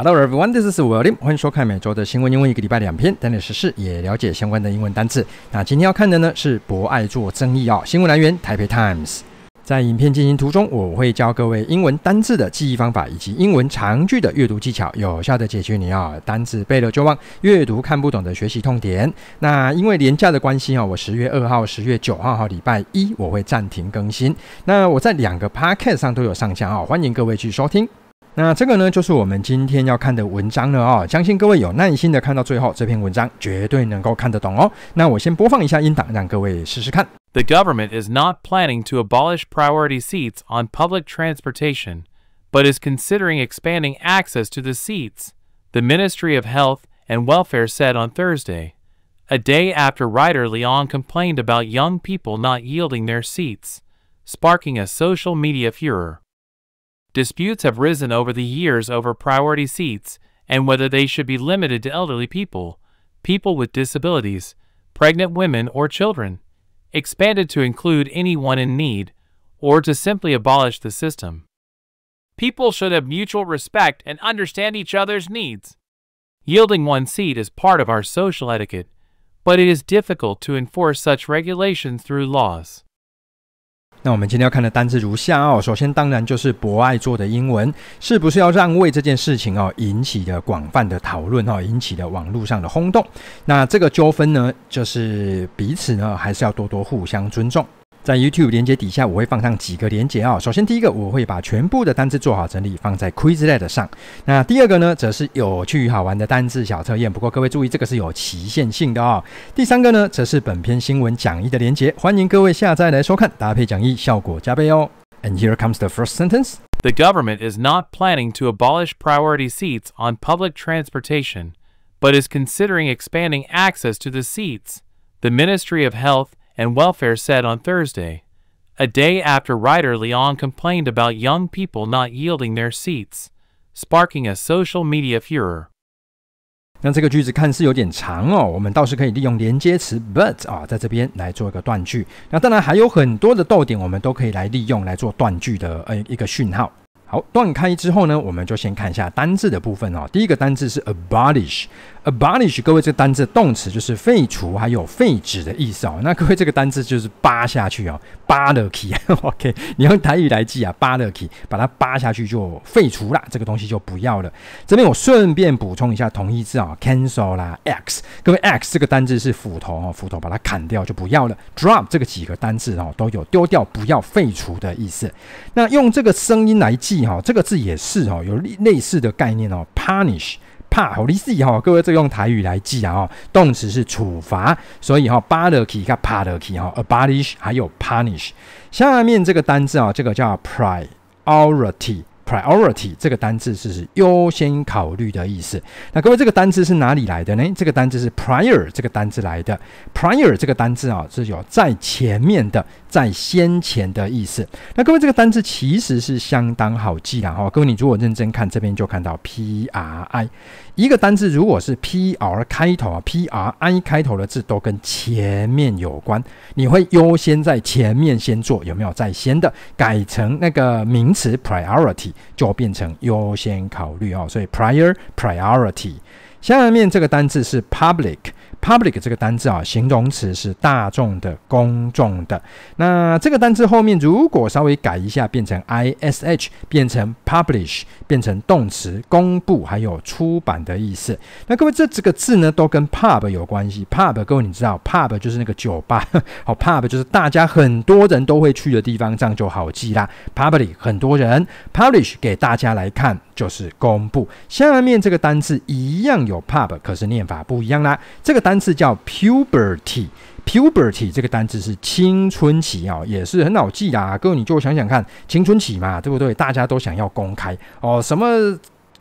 Hello everyone, this is William。欢迎收看每周的新闻英文，一个礼拜两篇，带你时事也了解相关的英文单词。那今天要看的呢是博爱做争议哦。新闻来源：台北 Times。在影片进行途中，我会教各位英文单字的记忆方法，以及英文长句的阅读技巧，有效的解决你啊单字背了就忘、阅读看不懂的学习痛点。那因为连假的关系啊，我十月二号、十月九号哈礼拜一我会暂停更新。那我在两个 Podcast 上都有上架啊，欢迎各位去收听。那这个呢，就是我们今天要看的文章了哦。相信各位有耐心的看到最后，这篇文章绝对能够看得懂哦。那我先播放一下音档，让各位试试看。The government is not planning to abolish priority seats on public transportation, but is considering expanding access to the seats. The Ministry of Health and Welfare said on Thursday, a day after writer Leon complained about young people not yielding their seats, sparking a social media furor. Disputes have risen over the years over priority seats and whether they should be limited to elderly people, people with disabilities, pregnant women, or children, expanded to include anyone in need, or to simply abolish the system. People should have mutual respect and understand each other's needs. Yielding one seat is part of our social etiquette, but it is difficult to enforce such regulations through laws. 那我们今天要看的单字如下哦。首先，当然就是博爱做的英文，是不是要让位这件事情哦，引起的广泛的讨论哦，引起的网络上的轰动。那这个纠纷呢，就是彼此呢，还是要多多互相尊重。在 YouTube 连结底下，我会放上几个连结啊。首先，第一个我会把全部的单字做好整理，放在 Quizlet 上。那第二个呢，则是有趣好玩的单字小测验。不过各位注意，这个是有期限性的哦。第三个呢，则是本篇新闻讲义的连结，欢迎各位下载来收看，搭配讲义效果加倍哦。And here comes the first sentence: The government is not planning to abolish priority seats on public transportation, but is considering expanding access to the seats. The Ministry of Health and Welfare said on Thursday, a day after writer Leon complained about young people not yielding their seats, sparking a social media furor. 那这个句子看似有点长哦，我们倒是可以利用连接词 but 啊，在这边来做一个断句。那当然还有很多的逗点，我们都可以来利用来做断句的呃一个讯号。好，断开之后呢，我们就先看一下单字的部分哦。第一个单字是 abolish。 abolish，各位这个单字动词就是废除还有废止的意思哦。那各位这个单字就是扒下去哦，扒了去。OK，你用台语来记啊，扒了去，把它扒下去就废除啦，这个东西就不要了。这边我顺便补充一下同义字啊，cancel 啦，x。各位 x 这个单字是斧头哦，斧头把它砍掉就不要了。drop 这个几个单字哦都有丢掉、不要、废除的意思。那用这个声音来记哈，这个字也是哦，有类似的概念哦，punish。怕好利息哈，各位这用台语来记啊哈，动词是处罚，所以哈巴勒基跟帕勒基哈，abolish 还有 punish。下面这个单字啊，这个叫 priority。Priority 这个单字是优先考虑的意思。那各位，这个单字是哪里来的呢？这个单字是 prior 这个单字来的。Prior 这个单字啊，是有在前面的、在先前的意思。那各位，这个单字其实是相当好记的哈。各位，你如果认真看，这边就看到 P R I。一个单字如果是 P R 开头啊，P R I 开头的字都跟前面有关，你会优先在前面先做，有没有在先的？改成那个名词 priority 就变成优先考虑哦，所以 prior priority。下面这个单字是 public。Public 这个单字啊，形容词是大众的、公众的。那这个单字后面如果稍微改一下，变成 ish，变成 publish，变成动词，公布还有出版的意思。那各位这几个字呢，都跟 pub 有关系。pub 各位你知道，pub 就是那个酒吧，好，pub 就是大家很多人都会去的地方，这样就好记啦。Public 很多人，publish 给大家来看就是公布。下面这个单字一样有 pub，可是念法不一样啦。这个单字叫 puberty，puberty 这个单字是青春期啊，也是很好记啊。各位你就想想看，青春期嘛，对不对？大家都想要公开哦，什么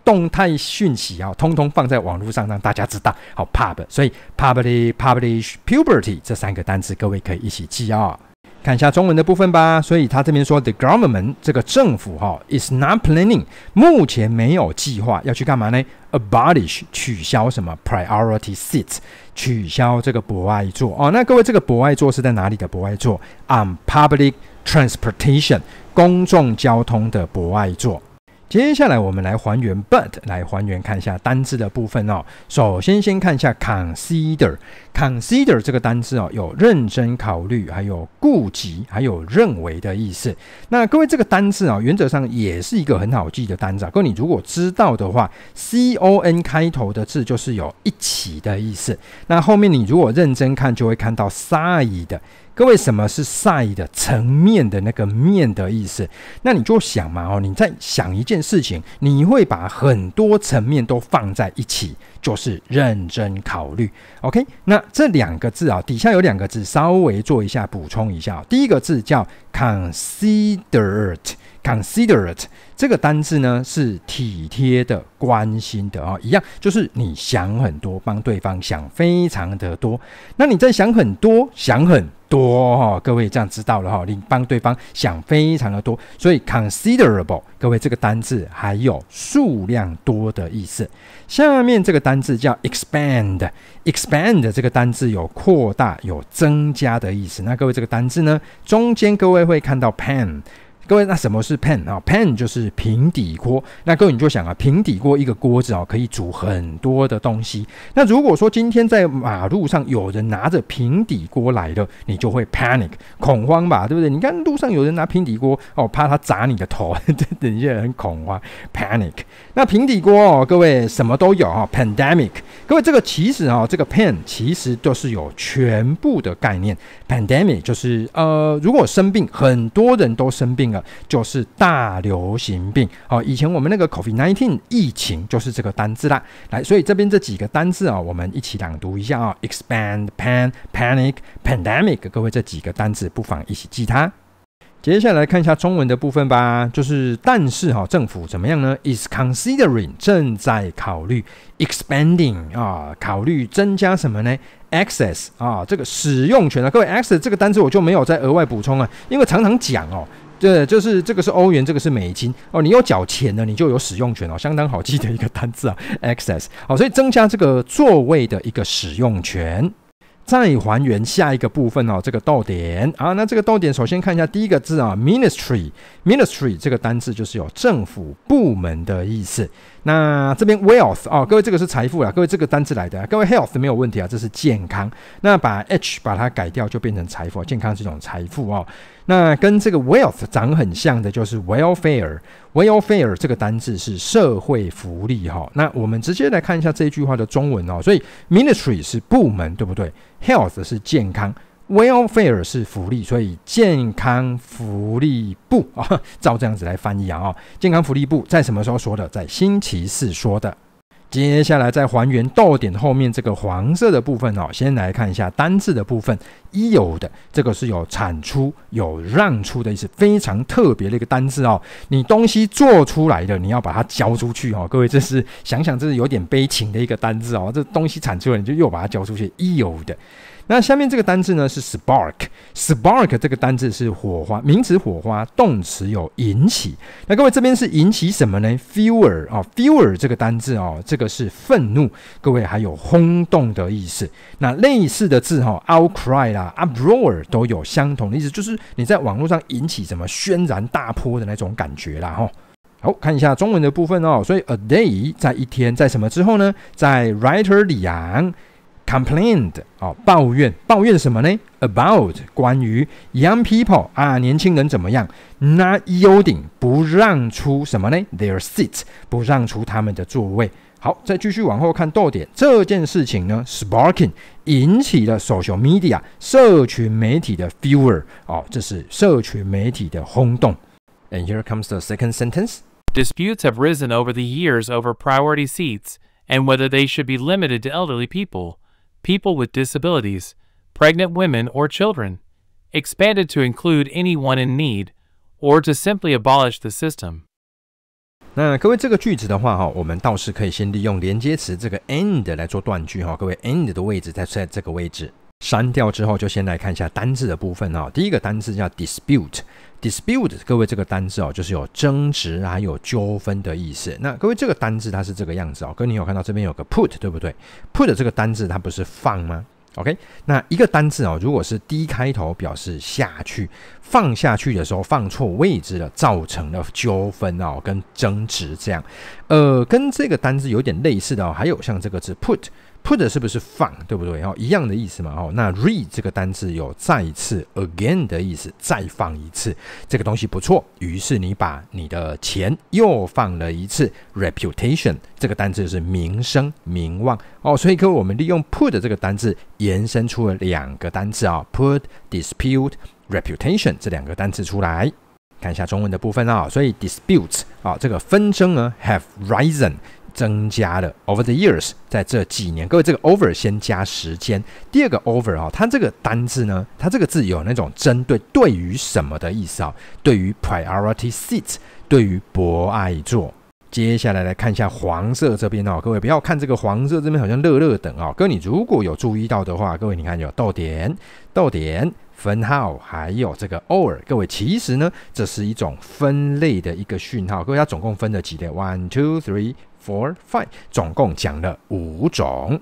动态讯息啊，通通放在网络上让大家知道。好，pub，所以 publish、publish、puberty 这三个单字，各位可以一起记啊。看一下中文的部分吧。所以他这边说，the government 这个政府哈，is not planning，目前没有计划要去干嘛呢？abolish 取消什么 priority seats，取消这个博爱座哦。那各位，这个博爱座是在哪里的博爱座？on public transportation，公众交通的博爱座。接下来我们来还原 but，来还原看一下单字的部分哦。首先先看一下 consider，consider 这个单字哦，有认真考虑，还有顾及，还有认为的意思。那各位这个单字啊，原则上也是一个很好记的单字啊。各位你如果知道的话，C O N 开头的字就是有一起的意思。那后面你如果认真看，就会看到 side。各位，什么是 side 层面的那个面的意思？那你就想嘛，哦，你在想一件事情，你会把很多层面都放在一起，就是认真考虑。OK，那这两个字啊，底下有两个字，稍微做一下补充一下。第一个字叫 “considered” Considerate 这个单字呢是体贴的、关心的啊，一样就是你想很多，帮对方想非常的多。那你在想很多，想很。多哈，各位这样知道了哈，你帮对方想非常的多，所以 considerable，各位这个单字还有数量多的意思。下面这个单字叫 expand，expand 这个单字有扩大、有增加的意思。那各位这个单字呢，中间各位会看到 pan。各位，那什么是 pan 啊？pan 就是平底锅。那各位你就想啊，平底锅一个锅子啊，可以煮很多的东西。那如果说今天在马路上有人拿着平底锅来了，你就会 panic 恐慌吧，对不对？你看路上有人拿平底锅哦，怕他砸你的头，等一下很恐慌 panic。那平底锅哦，各位什么都有哈，pandemic。各位这个其实啊，这个 pan 其实都是有全部的概念。pandemic 就是呃，如果生病，很多人都生病了。就是大流行病哦，以前我们那个 COVID-19 疫情就是这个单字啦。来，所以这边这几个单字啊，我们一起朗读一下啊：expand、pan、panic、pandemic。各位这几个单字不妨一起记它。接下来看一下中文的部分吧，就是但是哈，政府怎么样呢？is considering 正在考虑 expanding 啊，考虑增加什么呢？access 啊，这个使用权啊，各位 access 这个单字我就没有再额外补充了，因为常常讲哦。对，就是这个是欧元，这个是美金哦。你有缴钱呢，你就有使用权哦，相当好记的一个单字啊，access。好，所以增加这个座位的一个使用权。再还原下一个部分哦，这个逗点啊，那这个逗点首先看一下第一个字啊，ministry，ministry 这个单字就是有政府部门的意思。那这边 wealth 哦，各位这个是财富啦，各位这个单字来的，各位 health 没有问题啊，这是健康。那把 h 把它改掉就变成财富，健康是一种财富哦。那跟这个 wealth 长很像的就是 welfare，welfare 这个单字是社会福利哈。那我们直接来看一下这句话的中文哦，所以 ministry 是部门对不对？health 是健康。Welfare 是福利，所以健康福利部啊，照这样子来翻译啊，健康福利部在什么时候说的？在星期四说的。接下来再还原逗点后面这个黄色的部分哦，先来看一下单字的部分，yield 这个是有产出、有让出的意思，非常特别的一个单字哦。你东西做出来的，你要把它交出去哦。各位，这是想想这是有点悲情的一个单字哦。这东西产出了，你就又把它交出去，yield。那下面这个单字呢是 spark，spark 这个单字是火花，名词火花，动词有引起。那各位这边是引起什么呢？Furor 啊，Furor 这个单字哦，这个是愤怒。各位还有轰动的意思。那类似的字哈，outcry 啦，uproar 都有相同的意思，就是你在网络上引起什么轩然大波的那种感觉啦哈。好，看一下中文的部分哦。所以 a day 在一天，在什么之后呢？在 writer 李昂。Complained 哦，抱怨，抱怨什么呢？About 关于 young people 啊，年轻人怎么样？Not yielding 不让出什么呢？Their seats 不让出他们的座位。好，再继续往后看逗点这件事情呢，Sparking 引起了 social media 社群媒体的 furor 哦，这是社群媒体的轰动。And here comes the second sentence. Disputes have risen over the years over priority seats and whether they should be limited to elderly people. people with disabilities, pregnant women or children, expanded to include anyone in need, or to simply abolish the system. 那各位这个句子的话哈，我们倒是可以先利用连接词这个 end 来做断句哈。各位 end 的位置在在这个位置。删掉之后，就先来看一下单字的部分哦。第一个单字叫 Dispute，各位这个单字哦，就是有争执还有纠纷的意思。那各位这个单字它是这个样子哦，哥你有看到这边有个 put 对不对？put 这个单字它不是放吗？OK，那一个单字哦，如果是 D 开头，表示下去，放下去的时候放错位置了，造成了纠纷哦，跟争执这样。呃，跟这个单字有点类似的哦，还有像这个字 put。Put 是不是放，对不对？哦，一样的意思嘛。哦，那 re 这个单字有再一次 again 的意思，再放一次，这个东西不错。于是你把你的钱又放了一次。reputation 这个单字是名声、名望哦。所以各位，我们利用 put 这个单字延伸出了两个单字啊，put dispute reputation 这两个单字出来。看一下中文的部分啊，所以 dispute 啊，这个纷争呢 have risen。增加了 over the years，在这几年，各位这个 over 先加时间。第二个 over 啊，它这个单字呢，它这个字有那种针对对于什么的意思啊？对于 priority seat，对于博爱座。接下来来看一下黄色这边哦，各位不要看这个黄色这边好像乐乐等啊，各位你如果有注意到的话，各位你看有逗点、逗点、分号，还有这个 or，各位其实呢，这是一种分类的一个讯号。各位它总共分了几类？One, two, three。Four, five，总共讲了五种。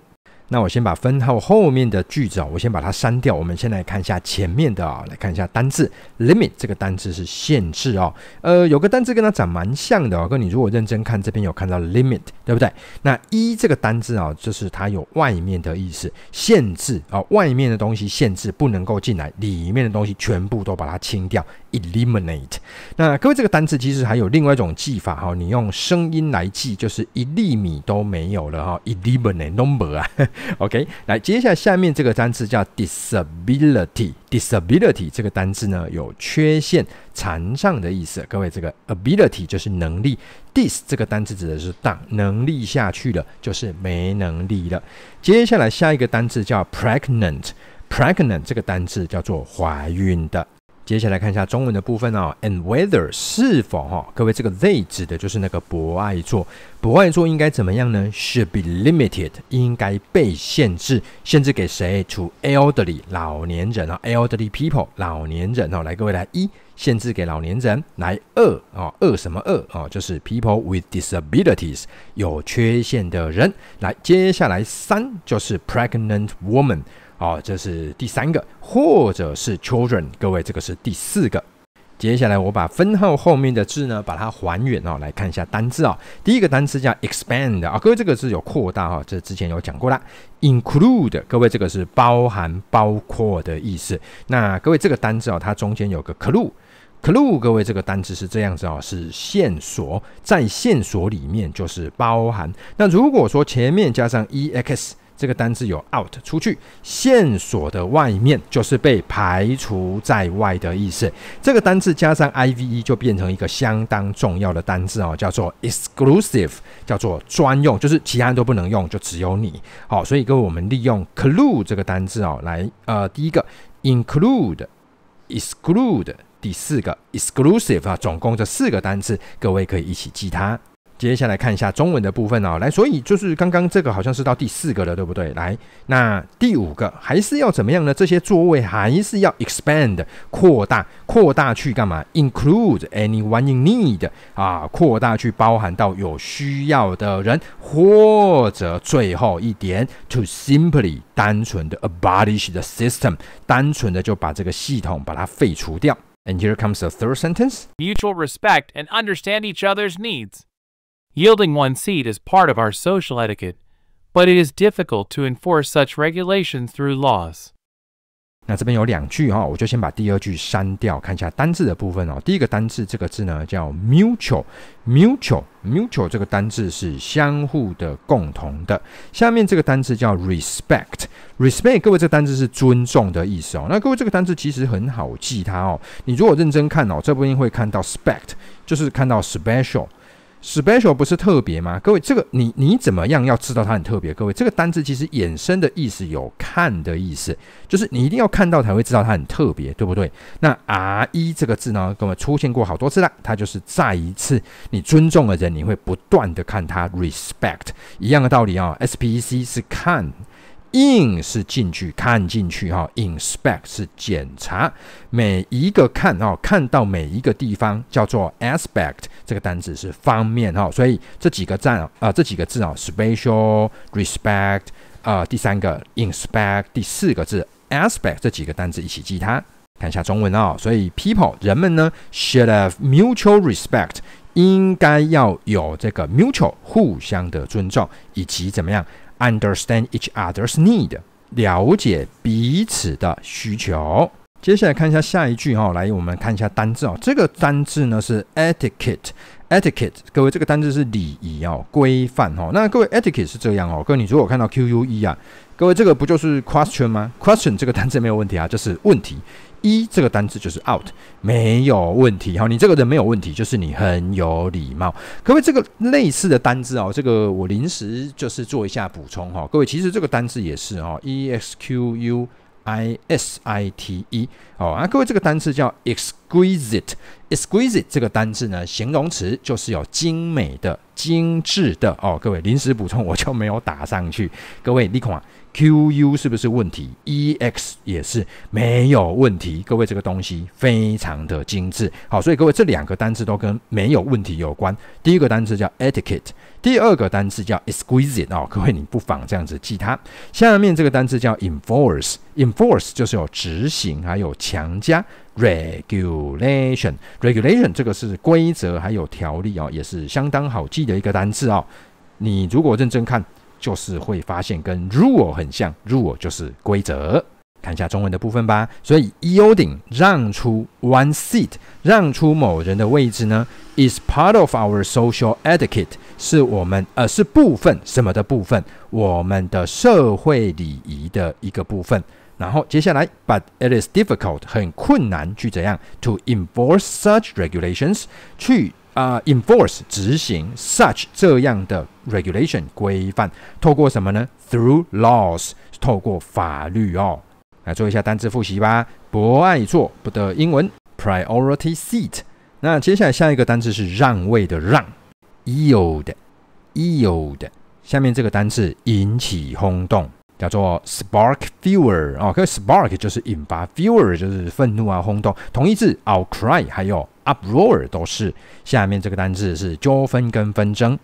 那我先把分号后面的句子啊，我先把它删掉。我们先来看一下前面的啊，来看一下单字 limit 这个单字是限制哦。呃，有个单字跟它长蛮像的哦，跟你如果认真看这边有看到 limit，对不对？那一这个单字啊，就是它有外面的意思，限制啊，外面的东西限制不能够进来，里面的东西全部都把它清掉，eliminate。那各位这个单字其实还有另外一种记法哈，你用声音来记，就是一粒米都没有了哈，eliminate number 啊。OK，来，接下来下面这个单词叫 disability。disability 这个单字呢，有缺陷、残障的意思。各位，这个 ability 就是能力，dis 这个单字指的是当能力下去了，就是没能力了。接下来下一个单字叫 pregnant。pregnant 这个单字叫做怀孕的。接下来看一下中文的部分哦，and whether 是否哈，各位这个 they 指的就是那个博爱座，博爱座应该怎么样呢？Should be limited，应该被限制，限制给谁？To elderly 老年人啊，elderly people 老年人哦，来各位来一限制给老年人，来二哦，二什么二？哦，就是 people with disabilities 有缺陷的人，来接下来三就是 pregnant woman。好，这是第三个，或者是 children，各位，这个是第四个。接下来我把分号后面的字呢，把它还原哦，来看一下单字啊。第一个单词叫 expand 啊，各位这个字有扩大哈，这之前有讲过啦。include，各位这个是包含、包括的意思。那各位这个单字啊，它中间有个 clue，clue，各位这个单字是这样子啊，是线索，在线索里面就是包含。那如果说前面加上 ex。这个单字有 out 出去，线索的外面就是被排除在外的意思。这个单字加上 ive 就变成一个相当重要的单字哦，叫做 exclusive，叫做专用，就是其他人都不能用，就只有你。好，所以各位我们利用 clue 这个单字哦，来呃，第一个 include，exclude，第四个 exclusive 啊，总共这四个单字，各位可以一起记它。接下来看一下中文的部分哦，来，所以就是刚刚这个好像是到第四个了，对不对？来，那第五个还是要怎么样呢？这些座位还是要 expand 扩大，扩大去干嘛？Include anyone in need 啊，扩大去包含到有需要的人，或者最后一点，to simply 单纯的 abolish the system，单纯的就把这个系统把它废除掉。And here comes the third sentence: Mutual respect and understand each other's needs. Yielding one seat is part of our social etiquette, but it is difficult to enforce such regulations through laws. 那这边有两句哈，我就先把第二句删掉，看一下单字的部分哦。第一个单字这个字呢叫 mutual，mutual，mutual 这个单字是相互的、共同的。下面这个单字叫 respect，respect 各位这个单字是尊重的意思哦。那各位这个单字其实很好记它哦，你如果认真看哦，这边会看到 spect，就是看到 special。Special 不是特别吗？各位，这个你你怎么样要知道它很特别？各位，这个单字其实衍生的意思有看的意思，就是你一定要看到才会知道它很特别，对不对？那 R 一这个字呢，各位出现过好多次了，它就是再一次你尊重的人，你会不断的看它 respect 一样的道理啊、S P E C 是看。In 是进去看进去哈，inspect 是检查每一个看哦，看到每一个地方叫做 aspect 这个单字是方面哈，所以这几个站啊、呃，这几个字啊，special respect 呃，第三个 inspect，第四个字 aspect，这几个单字一起记它。看一下中文哦，所以 people 人们呢 should have mutual respect，应该要有这个 mutual 互相的尊重，以及怎么样 understand each other's need，了解彼此的需求。接下来看一下下一句哈，来我们看一下单字哦，这个单字呢是 etiquette。etiquette，各位这个单字是礼仪哦，规范哦。那各位 etiquette 是这样哦，各位你如果看到 Q U E 啊，各位这个不就是 question 吗？question 这个单字没有问题啊，就是问题。一这个单字就是 out，没有问题哈。你这个人没有问题，就是你很有礼貌。各位这个类似的单字哦，这个我临时就是做一下补充哈。各位其实这个单字也是哦，E X Q U。I S I T E 哦啊，各位这个单词叫 exquisite，exquisite 这个单字呢，形容词就是有精美的、精致的哦。各位临时补充，我就没有打上去。各位你看。Q U 是不是问题？E X 也是没有问题。各位，这个东西非常的精致。好，所以各位这两个单词都跟没有问题有关。第一个单词叫 etiquette，第二个单词叫 exquisite 哦。各位，你不妨这样子记它。下面这个单词叫 enforce，enforce 就是有执行还有强加。regulation，regulation 这个是规则还有条例哦，也是相当好记的一个单词哦。你如果认真看。就是会发现跟 rule 很像，rule 就是规则。看一下中文的部分吧。所以 yielding 让出 one seat，让出某人的位置呢，is part of our social etiquette，是我们呃是部分什么的部分？我们的社会礼仪的一个部分。然后接下来，but it is difficult 很困难去怎样 to enforce such regulations 去。啊、enforce 执行 such 这样的 regulation 规范，透过什么呢？Through laws，透过法律哦。来做一下单字复习吧。不爱坐不得英文 priority seat。那接下来下一个单字是让位的让，yield，yield。下面这个单字引起轰动，叫做 spark furor 哦，可是 spark 就是引发，fuel 就是愤怒啊，轰动。同义字 outcry 还有。uproar 都是，下面这个单字是纠纷跟纷争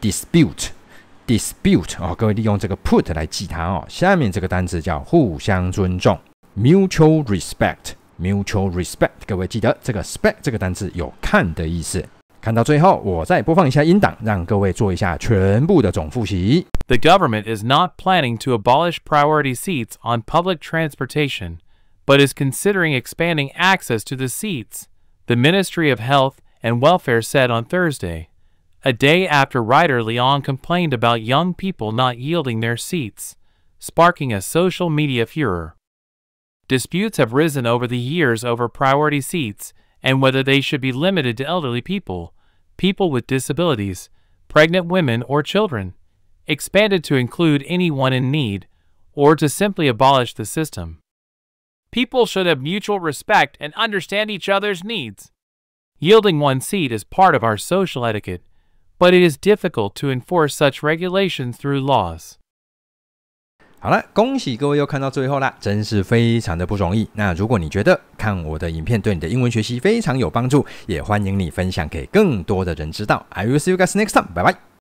，dispute，dispute 哦，各位利用这个 put 来记它哦。下面这个单字叫互相尊重，mutual respect，mutual respect，各位记得这个 spect 这个单字有看的意思。看到最后，我再播放一下音档，让各位做一下全部的总复习。The government is not planning to abolish priority seats on public transportation, but is considering expanding access to the seats. the Ministry of Health and Welfare said on Thursday, a day after writer Leon complained about young people not yielding their seats, sparking a social media furor. Disputes have risen over the years over priority seats and whether they should be limited to elderly people, people with disabilities, pregnant women, or children, expanded to include anyone in need, or to simply abolish the system. People should have mutual respect and understand each other's needs. Yielding one seat is part of our social etiquette, but it is difficult to enforce such regulations through laws. 好了，恭喜各位又看到最后啦，真是非常的不容易。那如果你觉得看我的影片对你的英文学习非常有帮助，也欢迎你分享给更多的人知道。I will see you guys next time. 拜拜。